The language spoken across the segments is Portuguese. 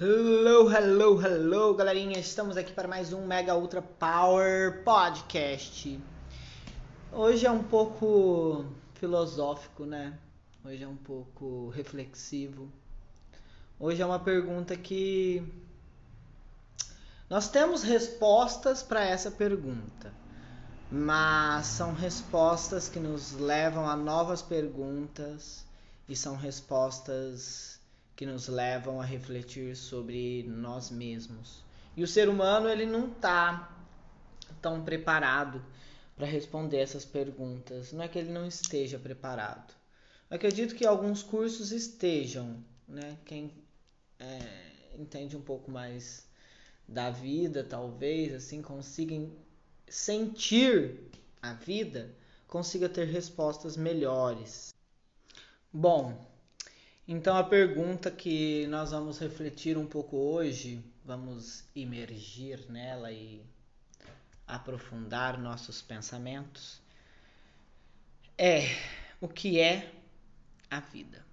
Hello, hello, hello, galerinha! Estamos aqui para mais um Mega Ultra Power Podcast. Hoje é um pouco filosófico, né? Hoje é um pouco reflexivo. Hoje é uma pergunta que nós temos respostas para essa pergunta, mas são respostas que nos levam a novas perguntas e são respostas que nos levam a refletir sobre nós mesmos. E o ser humano ele não está tão preparado para responder essas perguntas. Não é que ele não esteja preparado. Eu acredito que alguns cursos estejam, né? Quem é, entende um pouco mais da vida, talvez, assim, consiga sentir a vida, consiga ter respostas melhores. Bom, então a pergunta que nós vamos refletir um pouco hoje, vamos imergir nela e aprofundar nossos pensamentos, é o que é a vida.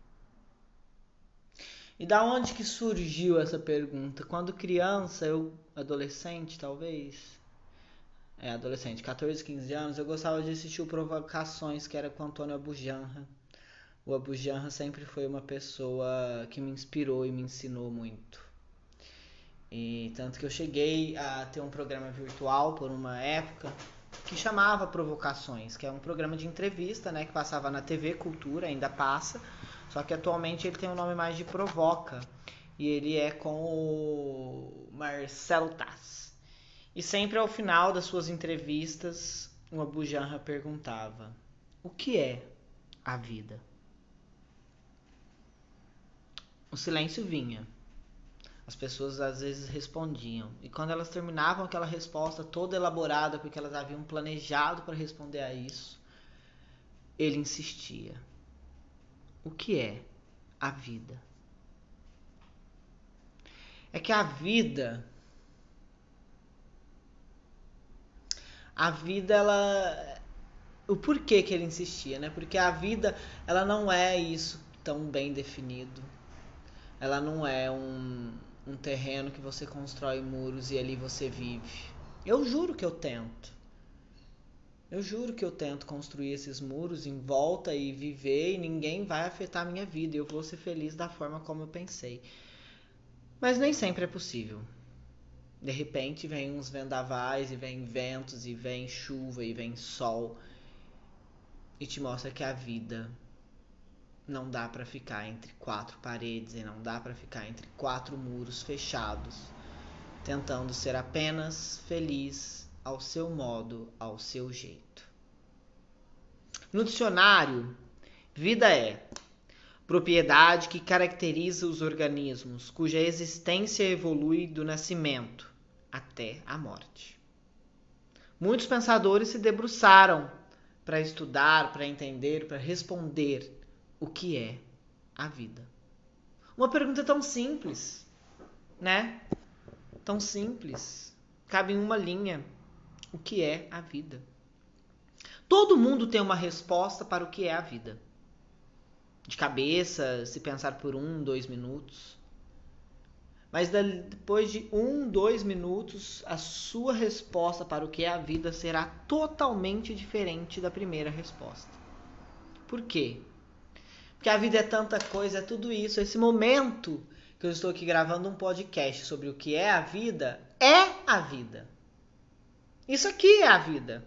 E da onde que surgiu essa pergunta? Quando criança, eu adolescente talvez, é adolescente, 14, 15 anos, eu gostava de assistir o Provocações, que era com Antônio Abujanra o Abu Janra sempre foi uma pessoa que me inspirou e me ensinou muito. E tanto que eu cheguei a ter um programa virtual por uma época que chamava Provocações, que é um programa de entrevista, né, que passava na TV Cultura, ainda passa, só que atualmente ele tem o nome mais de Provoca, e ele é com o Marcelo Tass. E sempre ao final das suas entrevistas, o Abu Janra perguntava: "O que é a vida?" O silêncio vinha. As pessoas às vezes respondiam. E quando elas terminavam aquela resposta toda elaborada, porque elas haviam planejado para responder a isso, ele insistia: O que é a vida? É que a vida. A vida, ela. O porquê que ele insistia, né? Porque a vida, ela não é isso tão bem definido ela não é um, um terreno que você constrói muros e ali você vive. Eu juro que eu tento. Eu juro que eu tento construir esses muros em volta e viver e ninguém vai afetar a minha vida. Eu vou ser feliz da forma como eu pensei. Mas nem sempre é possível. De repente vem uns vendavais e vem ventos e vem chuva e vem sol e te mostra que a vida não dá para ficar entre quatro paredes e não dá para ficar entre quatro muros fechados, tentando ser apenas feliz ao seu modo, ao seu jeito. No dicionário, vida é propriedade que caracteriza os organismos cuja existência evolui do nascimento até a morte. Muitos pensadores se debruçaram para estudar, para entender, para responder o que é a vida? Uma pergunta tão simples, né? Tão simples. Cabe em uma linha. O que é a vida? Todo mundo tem uma resposta para o que é a vida. De cabeça, se pensar por um, dois minutos. Mas depois de um, dois minutos, a sua resposta para o que é a vida será totalmente diferente da primeira resposta. Por quê? Porque a vida é tanta coisa, é tudo isso. Esse momento que eu estou aqui gravando um podcast sobre o que é a vida, é a vida. Isso aqui é a vida.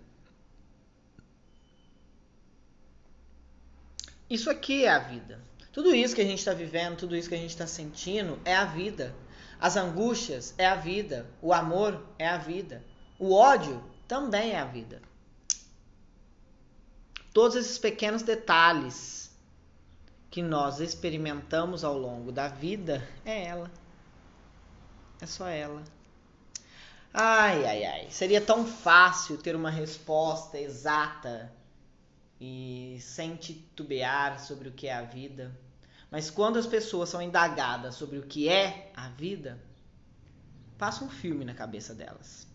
Isso aqui é a vida. Tudo isso que a gente está vivendo, tudo isso que a gente está sentindo é a vida. As angústias é a vida. O amor é a vida. O ódio também é a vida. Todos esses pequenos detalhes que nós experimentamos ao longo da vida é ela. É só ela. Ai, ai, ai. Seria tão fácil ter uma resposta exata e sem titubear sobre o que é a vida. Mas quando as pessoas são indagadas sobre o que é a vida, passa um filme na cabeça delas.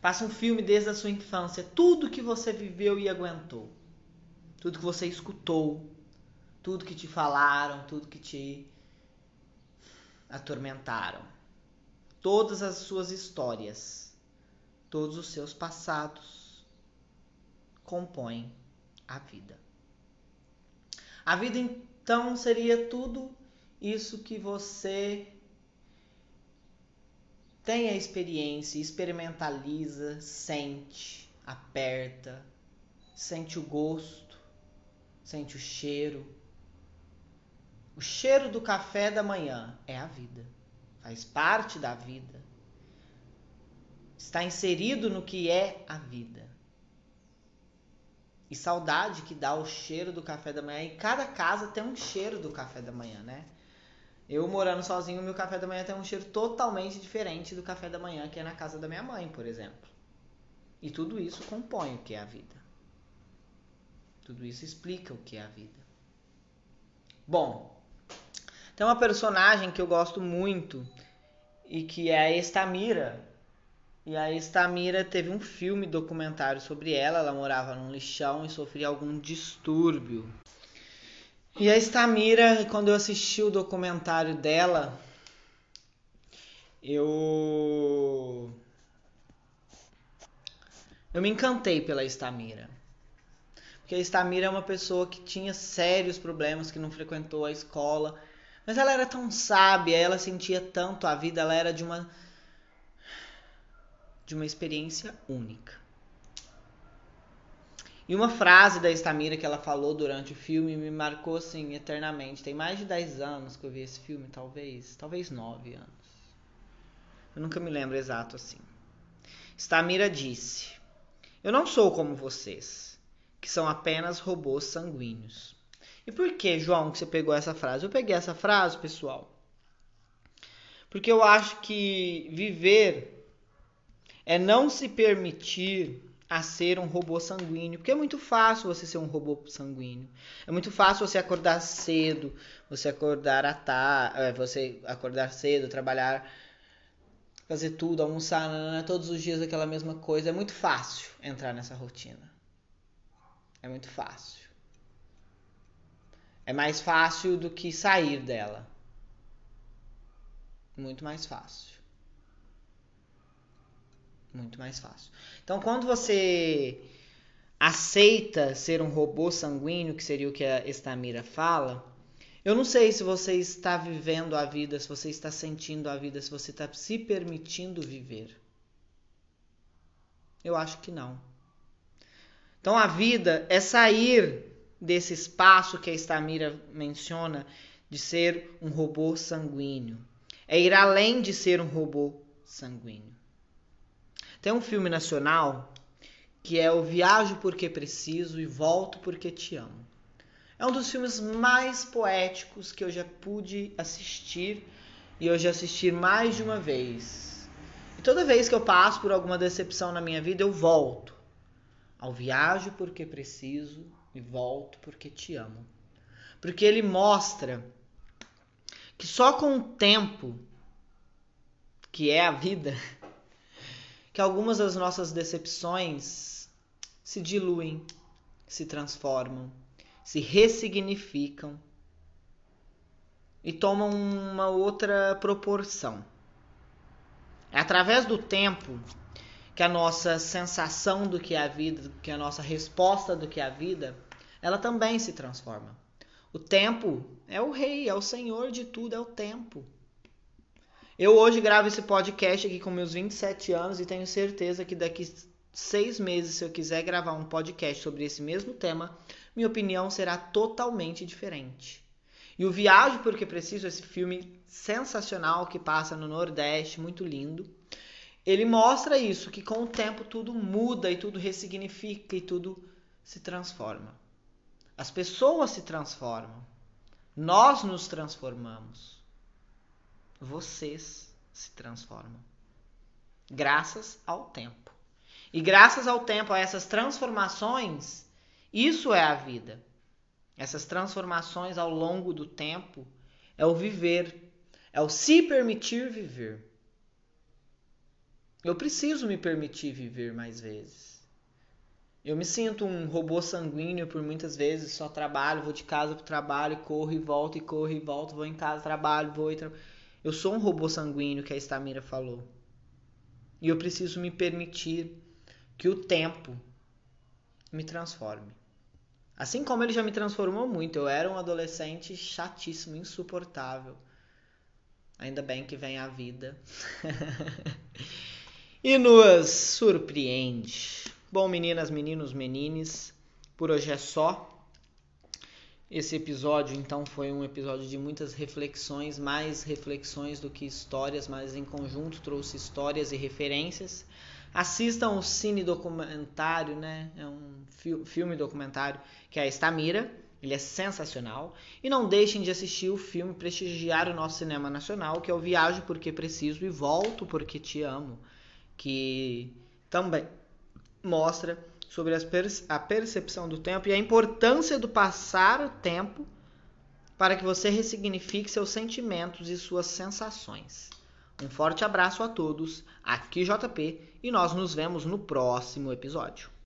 Passa um filme desde a sua infância, tudo que você viveu e aguentou, tudo que você escutou, tudo que te falaram, tudo que te. atormentaram. Todas as suas histórias, todos os seus passados compõem a vida. A vida então seria tudo isso que você tem a experiência, experimentaliza, sente, aperta, sente o gosto, sente o cheiro. O cheiro do café da manhã é a vida, faz parte da vida, está inserido no que é a vida. E saudade que dá o cheiro do café da manhã. E cada casa tem um cheiro do café da manhã, né? Eu morando sozinho, meu café da manhã tem um cheiro totalmente diferente do café da manhã que é na casa da minha mãe, por exemplo. E tudo isso compõe o que é a vida. Tudo isso explica o que é a vida. Bom, tem uma personagem que eu gosto muito e que é a Estamira. E a Estamira teve um filme documentário sobre ela. Ela morava num lixão e sofria algum distúrbio. E a Estamira, quando eu assisti o documentário dela, eu eu me encantei pela Estamira. Porque a Estamira é uma pessoa que tinha sérios problemas, que não frequentou a escola, mas ela era tão sábia, ela sentia tanto a vida, ela era de uma de uma experiência única. E uma frase da Estamira que ela falou durante o filme me marcou assim eternamente. Tem mais de 10 anos que eu vi esse filme, talvez, talvez 9 anos. Eu nunca me lembro exato assim. Estamira disse: Eu não sou como vocês, que são apenas robôs sanguíneos. E por que, João, que você pegou essa frase? Eu peguei essa frase, pessoal, porque eu acho que viver é não se permitir a ser um robô sanguíneo, porque é muito fácil você ser um robô sanguíneo. É muito fácil você acordar cedo, você acordar à tarde, é, você acordar cedo, trabalhar, fazer tudo, almoçar, todos os dias aquela mesma coisa. É muito fácil entrar nessa rotina. É muito fácil. É mais fácil do que sair dela. Muito mais fácil. Muito mais fácil. Então, quando você aceita ser um robô sanguíneo, que seria o que a Estamira fala, eu não sei se você está vivendo a vida, se você está sentindo a vida, se você está se permitindo viver. Eu acho que não. Então, a vida é sair desse espaço que a Estamira menciona de ser um robô sanguíneo. É ir além de ser um robô sanguíneo. Tem um filme nacional que é O Viajo Porque Preciso e Volto Porque Te Amo. É um dos filmes mais poéticos que eu já pude assistir e eu já assisti mais de uma vez. E toda vez que eu passo por alguma decepção na minha vida, eu volto ao Viajo Porque Preciso e Volto Porque Te Amo. Porque ele mostra que só com o tempo, que é a vida, que algumas das nossas decepções se diluem, se transformam, se ressignificam e tomam uma outra proporção. É através do tempo que a nossa sensação do que é a vida, que a nossa resposta do que é a vida, ela também se transforma. O tempo é o rei, é o senhor de tudo, é o tempo. Eu hoje gravo esse podcast aqui com meus 27 anos e tenho certeza que daqui seis meses, se eu quiser gravar um podcast sobre esse mesmo tema, minha opinião será totalmente diferente. E o Viagem Porque Preciso, esse filme sensacional que passa no Nordeste, muito lindo, ele mostra isso, que com o tempo tudo muda e tudo ressignifica e tudo se transforma. As pessoas se transformam. Nós nos transformamos vocês se transformam. Graças ao tempo. E graças ao tempo, a essas transformações, isso é a vida. Essas transformações ao longo do tempo é o viver, é o se permitir viver. Eu preciso me permitir viver mais vezes. Eu me sinto um robô sanguíneo por muitas vezes, só trabalho, vou de casa para o trabalho, corro e volto, e corro e volto, vou em casa, trabalho, vou e trabalho Eu sou um robô sanguíneo que a Estamira falou. E eu preciso me permitir que o tempo me transforme. Assim como ele já me transformou muito, eu era um adolescente chatíssimo, insuportável. Ainda bem que vem a vida e nos surpreende. Bom, meninas, meninos, menines, por hoje é só. Esse episódio, então, foi um episódio de muitas reflexões, mais reflexões do que histórias, mas em conjunto trouxe histórias e referências. Assistam o cine documentário, né? É um fi filme documentário que é a Estamira. Ele é sensacional. E não deixem de assistir o filme prestigiar o nosso cinema nacional, que é o Viajo Porque Preciso e Volto Porque Te Amo, que também mostra sobre a percepção do tempo e a importância do passar o tempo para que você ressignifique seus sentimentos e suas sensações. Um forte abraço a todos, aqui JP, e nós nos vemos no próximo episódio.